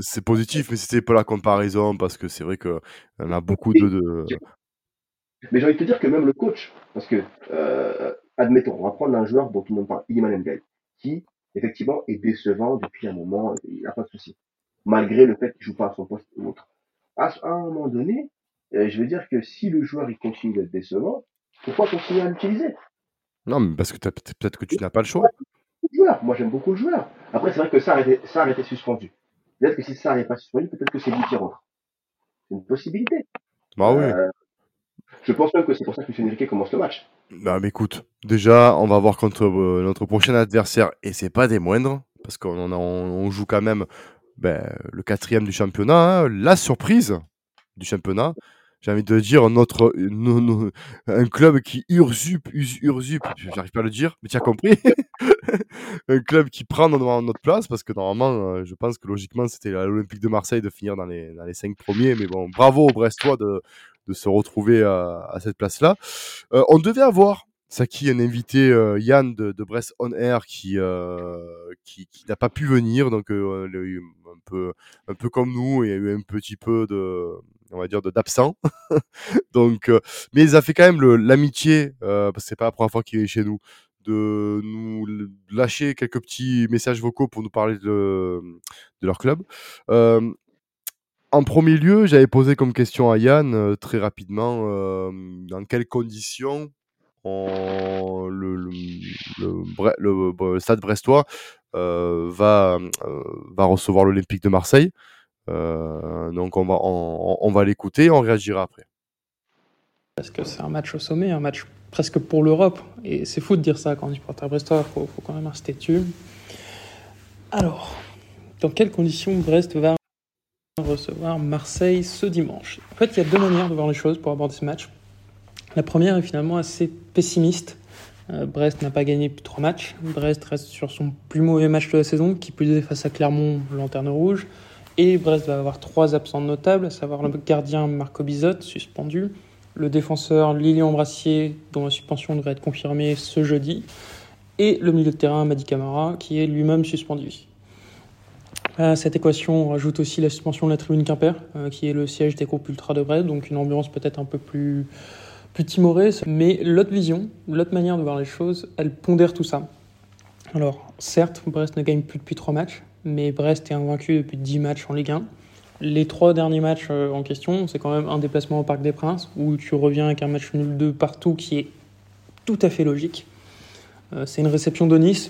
Speaker 2: c'est positif, mais c'était pas la comparaison parce que c'est vrai que on a beaucoup de. de...
Speaker 3: Mais j'ai envie de te dire que même le coach, parce que, euh, admettons, on va prendre un joueur dont tout le monde parle, Iliman qui, effectivement, est décevant depuis un moment, il n'y a pas de souci. Malgré le fait qu'il joue pas à son poste ou autre. À, à un moment donné, euh, je veux dire que si le joueur, il continue d'être décevant, pourquoi continuer à l'utiliser?
Speaker 2: Non, mais parce que peut-être que tu n'as pas le choix.
Speaker 3: Joueur, moi j'aime beaucoup le joueur. Après, c'est vrai que ça a été, ça a été suspendu. Peut-être que si ça n'est pas suspendu, peut-être que c'est lui qui rentre. C'est une possibilité.
Speaker 2: Bah oui.
Speaker 3: Euh, je pense même que c'est pour ça que Lucien Enrique commence le match.
Speaker 2: Bah, mais écoute, déjà, on va voir contre euh, notre prochain adversaire, et c'est pas des moindres, parce qu'on on joue quand même ben, le quatrième du championnat, hein, la surprise du championnat. J'ai envie de dire notre, no- no- un club qui ursupe, us- ursupe, j'arrive pas à le dire, mais tu as compris. (laughs) un club qui prend notre place, parce que normalement, euh, je pense que logiquement, c'était l'Olympique de Marseille de finir dans les, dans les cinq premiers, mais bon, bravo aux Brestois de, de se retrouver à, à cette place-là. Euh, on devait avoir Saki, un invité, euh, Yann de, de Brest On Air, qui, euh, qui, qui n'a pas pu venir, donc euh, peu, un peu comme nous, il y a eu un petit peu de, on va dire, de- d'absent. (laughs) donc, euh, mais ils a fait quand même l'amitié, euh, parce que c'est pas la première fois qu'il est chez nous, de nous lâcher quelques petits messages vocaux pour nous parler de, leur club. Euh, en premier lieu, j'avais posé comme question à Yann très rapidement dans quelles conditions le, stade brestois euh, va, euh, va recevoir l'Olympique de Marseille. Euh, donc on va, on, on va l'écouter, on réagira après.
Speaker 4: Parce que c'est un match au sommet, un match presque pour l'Europe. Et c'est fou de dire ça quand on dit supporter brestois, il faut, faut quand même rester dessus. Alors, dans quelles conditions Brest va recevoir Marseille ce dimanche? En fait, il y a deux manières de voir les choses pour aborder ce match. La première est finalement assez pessimiste. Euh, Brest n'a pas gagné trois matchs. Brest reste sur son plus mauvais match de la saison, qui plus est face à Clermont, lanterne rouge. Et Brest va avoir trois absents notables, à savoir le gardien Marco Bizot, suspendu, le défenseur Lilian Brassier, dont la suspension devrait être confirmée ce jeudi, et le milieu de terrain Madi Camara, qui est lui-même suspendu. À cette équation, on rajoute aussi la suspension de la tribune Quimper, euh, qui est le siège des groupes ultra de Brest, donc une ambiance peut-être un peu plus, plus timorée. Mais l'autre vision, l'autre manière de voir les choses, elle pondère tout ça. Alors, certes, Brest ne gagne plus depuis trois matchs, mais Brest est invaincu depuis 10 matchs en Ligue 1. Les trois derniers matchs euh, en question, c'est quand même un déplacement au Parc des Princes, où tu reviens avec un match nul de partout qui est tout à fait logique. Euh, c'est une réception de Nice,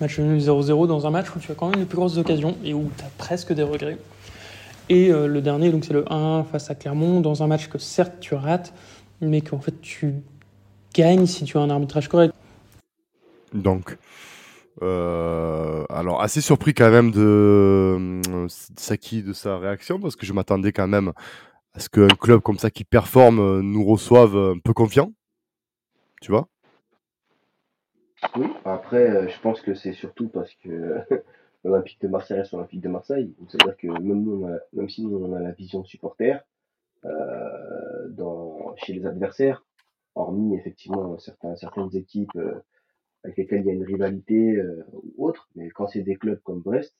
Speaker 4: match nul 0-0 dans un match où tu as quand même les plus grosses occasions et où tu as presque des regrets. Et euh, le dernier, donc c'est le 1 face à Clermont, dans un match que certes tu rates, mais qu'en fait tu gagnes si tu as un arbitrage correct.
Speaker 2: Donc, euh, alors assez surpris quand même de euh, Saki de sa réaction parce que je m'attendais quand même à ce qu'un club comme ça qui performe euh, nous reçoive un peu confiant, tu vois?
Speaker 3: Oui, après, je pense que c'est surtout parce que (laughs) l'Olympique de Marseille reste l'Olympique de Marseille. C'est-à-dire que même, nous, même si nous, on a la vision supporter, euh, dans, chez les adversaires, hormis effectivement certains, certaines équipes euh, avec lesquelles il y a une rivalité euh, ou autre, mais quand c'est des clubs comme Brest,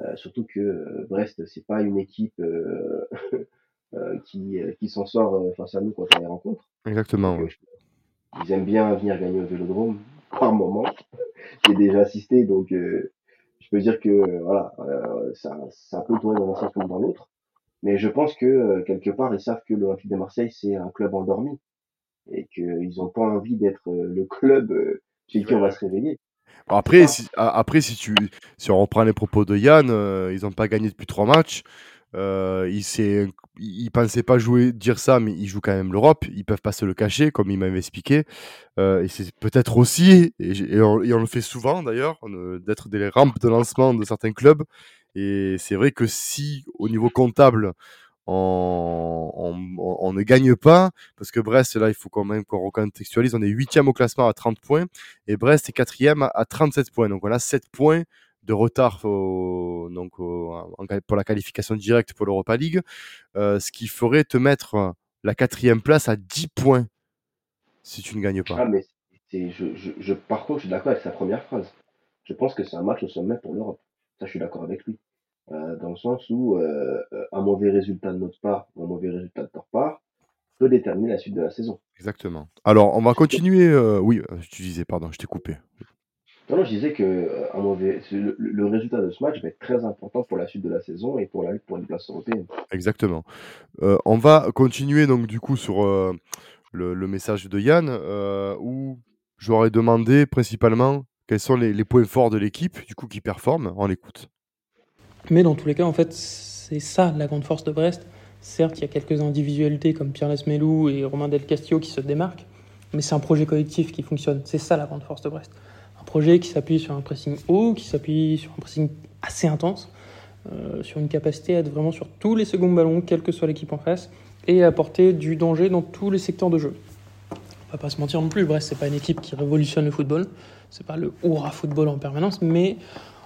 Speaker 3: euh, surtout que euh, Brest c'est pas une équipe (laughs) qui, qui s'en sort face à nous quand on les rencontre.
Speaker 2: Exactement.
Speaker 3: ils aiment bien venir gagner au Vélodrome (laughs) par moment. J'ai déjà assisté, donc je peux dire que voilà, ça, ça peut tourner dans un sens comme dans l'autre. Mais je pense que quelque part ils savent que l'Olympique de Marseille c'est un club endormi et qu'ils n'ont pas envie d'être le club chez qui on va se réveiller.
Speaker 2: Après, si, après si, tu, si on reprend les propos de Yann, ils n'ont pas gagné depuis trois matchs. Euh, il ils pensaient pas jouer, dire ça, mais ils jouent quand même l'Europe. Ils peuvent pas se le cacher, comme il m'avait expliqué. Euh, et c'est peut-être aussi, et, on, le fait souvent d'ailleurs, d'être des rampes de lancement de certains clubs. Et c'est vrai que si, au niveau comptable, on, ne gagne pas, parce que Brest, là, il faut quand même qu'on recontextualise, on est huitième au classement à 30 points, et Brest est quatrième à 37 points. Donc on a 7 points de retard pour la qualification directe pour l'Europa League, euh, ce qui ferait te mettre la quatrième place à 10 points si tu ne gagnes pas.
Speaker 3: Ah, par contre, je suis d'accord avec sa première phrase. Je pense que c'est un match au sommet pour l'Europe. Ça, je suis d'accord avec lui. Euh, dans le sens où euh, un mauvais résultat de notre part ou un mauvais résultat de leur part peut déterminer la suite de la saison.
Speaker 2: Exactement. Alors, on va continuer. oui, tu disais, pardon, je t'ai coupé.
Speaker 3: Non, je disais que euh, un mauvais, le, résultat de ce match va être très important pour la suite de la saison et pour la lutte pour une place européenne.
Speaker 2: Exactement. Euh, on va continuer donc du coup sur euh, le, message de Yann où j'aurais demandé principalement quels sont les, points forts de l'équipe du coup qui performe. On l'écoute.
Speaker 4: Mais dans tous les cas, en fait, c'est ça la grande force de Brest. Certes, il y a quelques individualités comme Pierre Lesmelou et Romain Del Castillo qui se démarquent, mais c'est un projet collectif qui fonctionne. C'est ça la grande force de Brest projet qui s'appuie sur un pressing haut, qui s'appuie sur un pressing assez intense, euh, sur une capacité à être vraiment sur tous les seconds ballons, quelle que soit l'équipe en face, et à apporter du danger dans tous les secteurs de jeu. Va pas se mentir non plus, Brest c'est pas une équipe qui révolutionne le football, c'est pas le hurrah football en permanence, mais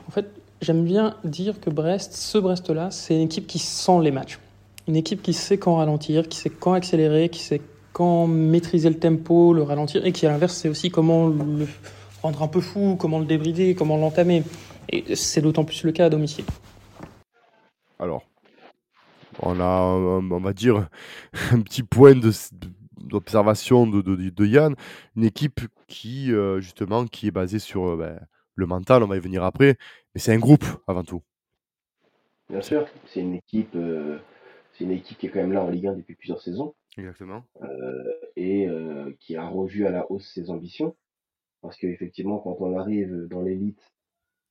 Speaker 4: en fait j'aime bien dire que Brest, ce Brest-là, c'est une équipe qui sent les matchs, une équipe qui sait quand ralentir, qui sait quand accélérer, qui sait quand maîtriser le tempo, le ralentir, et qui à l'inverse sait aussi comment le rendre un peu fou, comment le débrider, comment l'entamer. Et c'est d'autant plus le cas à domicile.
Speaker 2: Alors, on a, on va dire, (laughs) un petit point d'observation de, de, Yann, une équipe qui, euh, justement, qui est basée sur euh, ben, le mental, on va y venir après, mais c'est un groupe avant tout.
Speaker 3: Bien sûr, c'est une équipe, euh, c'est une équipe qui est quand même là en Ligue 1 depuis plusieurs saisons.
Speaker 2: Exactement.
Speaker 3: et qui a revu à la hausse ses ambitions. Parce qu'effectivement, quand on arrive dans l'élite,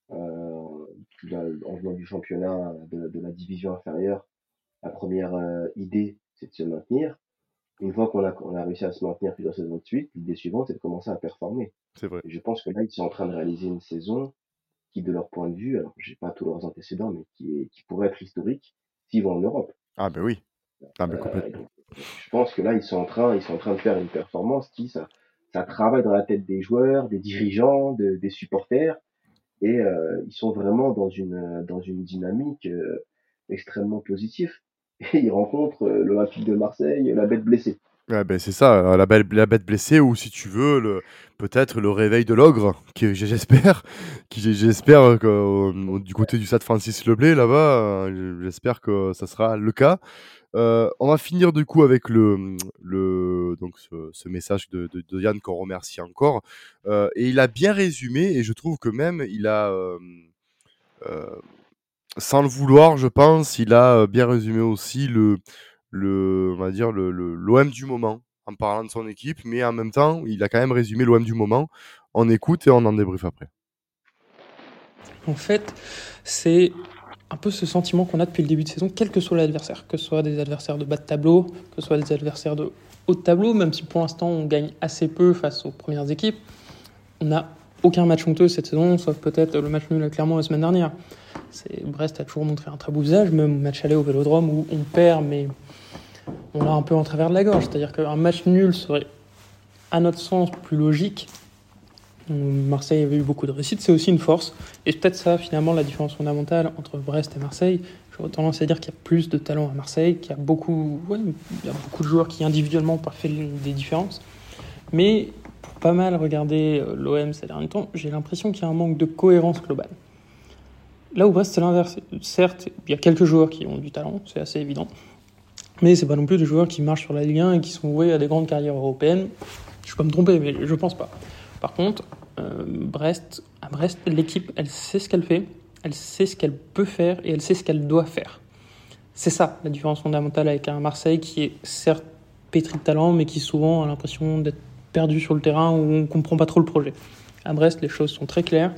Speaker 3: en venant du championnat de, la division inférieure, la première idée, c'est de se maintenir. Une fois qu'on a, a réussi à se maintenir plusieurs saisons de suite, l'idée suivante, c'est de commencer à performer.
Speaker 2: C'est vrai.
Speaker 3: Et je pense que là, ils sont en train de réaliser une saison qui, de leur point de vue, alors j'ai pas tous leurs antécédents, mais qui, qui pourrait être historique s'ils vont en Europe.
Speaker 2: Ah ben oui. Ah ben
Speaker 3: complètement. je pense que là, ils sont en train, ils sont en train de faire une performance qui, ça, ça travaille dans la tête des joueurs, des dirigeants, des supporters, et euh, ils sont vraiment dans une dans une dynamique euh, extrêmement positive. Et ils rencontrent euh, l'Olympique de Marseille, la bête blessée.
Speaker 2: Ouais, ben c'est ça, la bête, la bête blessée, ou si tu veux, le, peut-être le réveil de l'ogre, qui (laughs) j'espère, qui j'espère que du côté du stade Francis Leblay là-bas, j'espère que ça sera le cas. Euh, on va finir du coup avec le, le donc ce, message de, de, Yann qu'on remercie encore. Euh, et il a bien résumé, et je trouve que même il a, euh, sans le vouloir, je pense, il a bien résumé aussi le, le on va dire le, l'OM du moment en parlant de son équipe, mais en même temps, il a quand même résumé l'OM du moment. On écoute et on en débriefe après.
Speaker 4: En fait, c'est un peu ce sentiment qu'on a depuis le début de saison, quel que soit l'adversaire, que ce soit des adversaires de bas de tableau, que ce soit des adversaires de haut de tableau, même si pour l'instant on gagne assez peu face aux premières équipes, on n'a aucun match honteux cette saison, sauf peut-être le match nul clairement la semaine dernière. Brest a toujours montré un très beau visage, même match aller au Vélodrome où on perd, mais on l'a un peu en travers de la gorge. C'est-à-dire qu'un match nul serait, à notre sens, plus logique Marseille avait eu beaucoup de réussite, c'est aussi une force. Et peut-être ça, finalement, la différence fondamentale entre Brest et Marseille. J'aurais tendance à dire qu'il y a plus de talent à Marseille, qu'il y a beaucoup, il y a beaucoup de joueurs qui individuellement n'ont pas fait des différences. Mais pour pas mal regarder euh, l'OM ces derniers temps, j'ai l'impression qu'il y a un manque de cohérence globale. Là où Brest, c'est l'inverse. Certes, il y a quelques joueurs qui ont du talent, c'est assez évident. Mais c'est pas non plus des joueurs qui marchent sur la Ligue 1 et qui sont voués à des grandes carrières européennes. Je peux me tromper, mais je pense pas. Par contre, euh, Brest, à Brest, l'équipe, elle sait ce qu'elle fait, elle sait ce qu'elle peut faire et elle sait ce qu'elle doit faire. C'est ça la différence fondamentale avec un Marseille qui est certes pétri de talent, mais qui souvent a l'impression d'être perdu sur le terrain où on comprend pas trop le projet. À Brest, les choses sont très claires.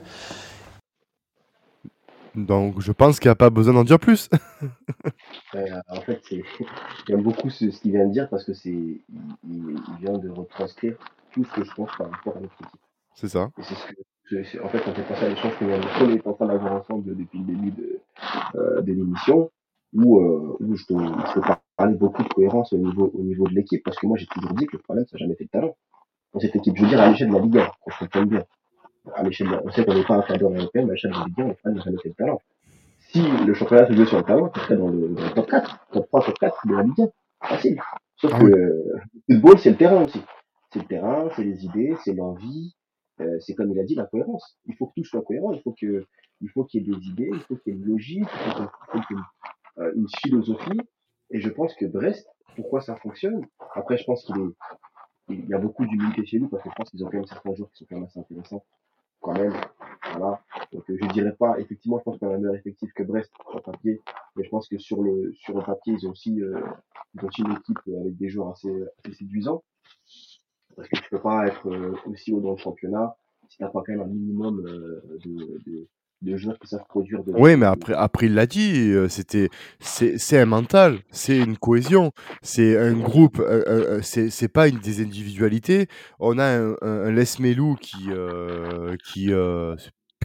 Speaker 2: Donc je pense qu'il n'y a pas besoin d'en dire plus. (laughs)
Speaker 3: en fait, (laughs) j'aime beaucoup ce, qu'il vient de dire parce que c'est il, vient de retranscrire tout ce que je pense par rapport à notre équipe.
Speaker 2: C'est ça.
Speaker 3: Et ce que, en fait, on fait penser à l'échange qu'on est en train d'avoir ensemble depuis le début de, euh, de l'émission, où, euh, où je, te, je te parler beaucoup de cohérence au niveau, au niveau de l'équipe, parce que moi j'ai toujours dit que le problème, ça n'a jamais fait de talent. Dans cette équipe, je veux dire à l'échelle de la Ligue 1, qu'on se bien à l'échelle on sait qu'on n'est pas un cadre européen, mais à l'échelle de Ligue 1, on n'a jamais fait de talent. Si le championnat se jouait sur le talent, ce serait dans le, dans le top 4, top 3, top 4 de la Ligue 1. Facile. Sauf ah que le football, c'est le terrain aussi. C'est le terrain, c'est les idées, c'est l'envie, euh, c'est comme il a dit, la cohérence. Il faut que tout soit cohérent, il faut que, il faut qu'il y ait des idées, il faut qu'il y ait une logique, il faut qu'il y ait une, euh, une philosophie. Et je pense que Brest, pourquoi ça fonctionne? Après, je pense qu'il est, il y a beaucoup d'humilité chez nous parce que je pense qu'ils ont quand même certains jours qui sont quand même assez intéressants quand même. Voilà. Donc euh, je dirais pas, effectivement, je pense qu'on a un meilleur effectif que Brest sur papier, mais je pense que sur le sur le papier, ils ont aussi euh, ils ont aussi une équipe avec des joueurs assez, assez séduisants. Parce que tu peux pas être euh, aussi haut dans le championnat si t'as pas quand même un minimum de, de de joueurs qui savent produire de
Speaker 2: Oui, mais après après il l'a dit, c'était c'est c'est un mental, c'est une cohésion, c'est un groupe, c'est c'est pas une des individualités. On a un un Les Melou qui, qui,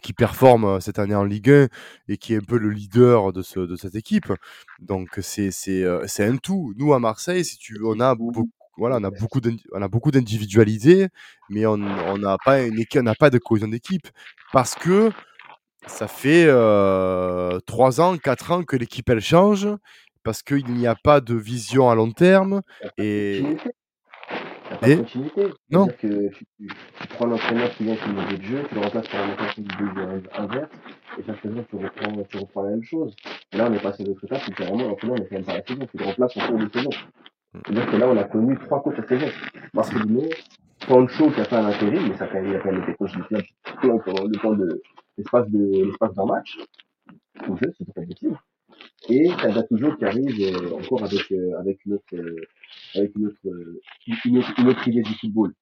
Speaker 2: qui performe, cette année en Ligue 1 et qui est un peu le leader de ce de cette équipe. Donc c'est c'est, c'est un tout. Nous à Marseille, si tu on a beaucoup voilà, on a beaucoup on a beaucoup d'individualités, mais on on n'a pas une on n'a pas de cohésion d'équipe parce que ça fait euh, 3 ans, 4 ans que l'équipe elle change parce qu'il n'y a pas de vision à long terme et
Speaker 3: pas de continuité. Non. Que tu, tu, tu prends l'entraîneur qui vient sur le de jeu, tu le remplaces par un entraîneur qui jeu inverse, et chaque saison tu reprends, tu reprends la même chose. Et là on est passé d'autre étape, c'est vraiment l'entraîneur n'est quand même pas la saison, tu le remplaces en cours de saison. C'est-à-dire que là on a connu trois coachs cette saison. Marcelino, Pancho qui a fait un intérim, mais ça a quand même, il a quand même été coach du club pendant le temps de, l'espace d'un match au jeu, c'est pas possible. Et a toujours qui arrive euh, encore avec euh, avec une autre euh, avec une autre, une autre, une autre idée du football.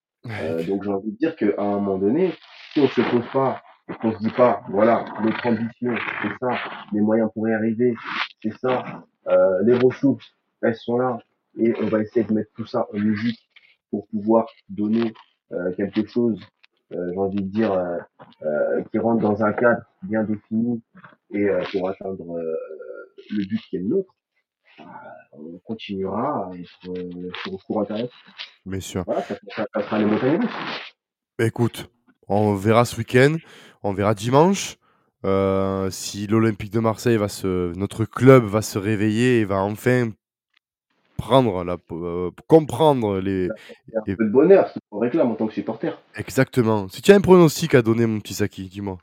Speaker 3: donc j'ai envie de dire qu'à un moment donné, si on se pose pas qu'on se dit pas, voilà, notre ambition, c'est ça, les moyens pour y arriver, c'est ça, les ressources, elles sont là, et on va essayer de mettre tout ça en musique pour pouvoir donner quelque chose euh, j'ai envie de dire, euh, euh, qui rentre dans un cadre bien défini et pour atteindre le but qui est le nôtre, on continuera à être sur le cours internet.
Speaker 2: Bien sûr.
Speaker 3: Voilà, ça, ça, ça sera les montagnes.
Speaker 2: Bah, écoute, on verra ce week-end, on verra dimanche. Euh, si l'Olympique de Marseille va se, notre club va se réveiller et va enfin prendre la, euh, comprendre les.
Speaker 3: un peu de bonheur, ce qu'on réclame en tant que supporter.
Speaker 2: Exactement. Si tu as un pronostic à donner, mon petit Saki, dis-moi.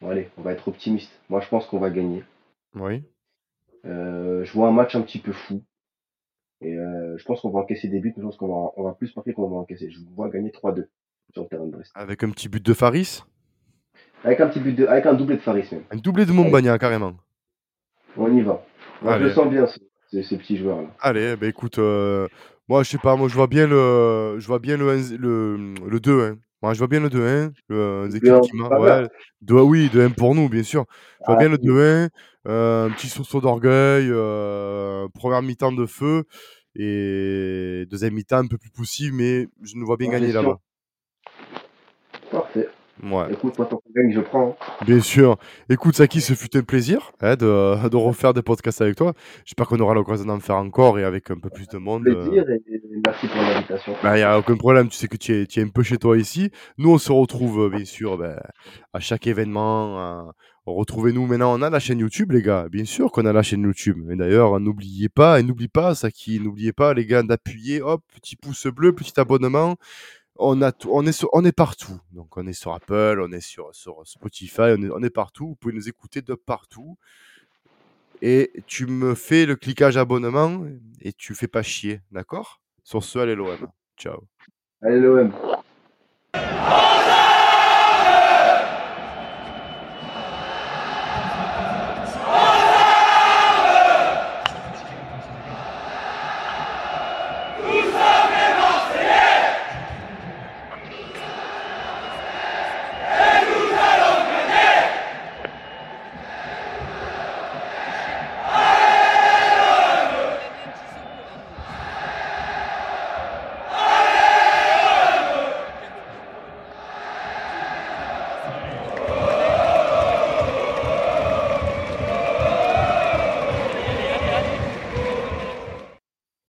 Speaker 3: Bon, allez, on va être optimiste. Moi, je pense qu'on va gagner.
Speaker 2: Oui.
Speaker 3: Euh, je vois un match un petit peu fou. Et euh, je pense qu'on va encaisser des buts, je pense qu'on va, on va plus marquer qu'on va encaisser. Je vois gagner 3-2 sur le terrain de Brest.
Speaker 2: Avec un petit but de Faris?
Speaker 3: Avec un petit but de, avec un doublé de Faris même.
Speaker 2: Un doublé de Montbagna, carrément.
Speaker 3: On y va. Moi, je le sens bien, ces, petits joueurs là.
Speaker 2: Allez, bah écoute, euh, moi je sais pas, moi je vois bien le, je vois bien le, le, le 2 1 Moi je vois bien le 2-1. Le, les équipes qui. Ouais, 2, oui, 2-1 pour nous, bien sûr. Je vois ah, bien le 2-1. Euh, un petit sursaut d'orgueil. Euh, première mi-temps de feu. Et deuxième mi-temps un peu plus poussif, mais je nous vois bien gagner là-bas.
Speaker 3: Parfait.
Speaker 2: Ouais.
Speaker 3: Écoute, moi, ton conseil, je prends.
Speaker 2: Bien sûr. Écoute, Saki, ce fut un plaisir hein, de, de refaire des podcasts avec toi. J'espère qu'on aura l'occasion d'en faire encore et avec un peu plus de monde. euh.
Speaker 3: Plaisir et et merci pour l'invitation.
Speaker 2: Bah, y a aucun problème, tu sais que tu es, tu es un peu chez toi ici. Nous, on se retrouve, euh, bien sûr, ben, à chaque événement. à- Retrouvez-nous maintenant, on a la chaîne YouTube, les gars. Bien sûr qu'on a la chaîne YouTube. Et d'ailleurs, n'oubliez pas, et n'oublie pas, Saki, n'oubliez pas, les gars, d'appuyer, hop, petit pouce bleu, petit abonnement. On, est partout. Donc, on est sur Apple, on est sur, Spotify, on est, on est partout. Vous pouvez nous écouter de partout. Et tu me fais le cliquage abonnement et tu fais pas chier, d'accord? Sur ce, allez l'OM. Ciao.
Speaker 3: Allez, l'OM.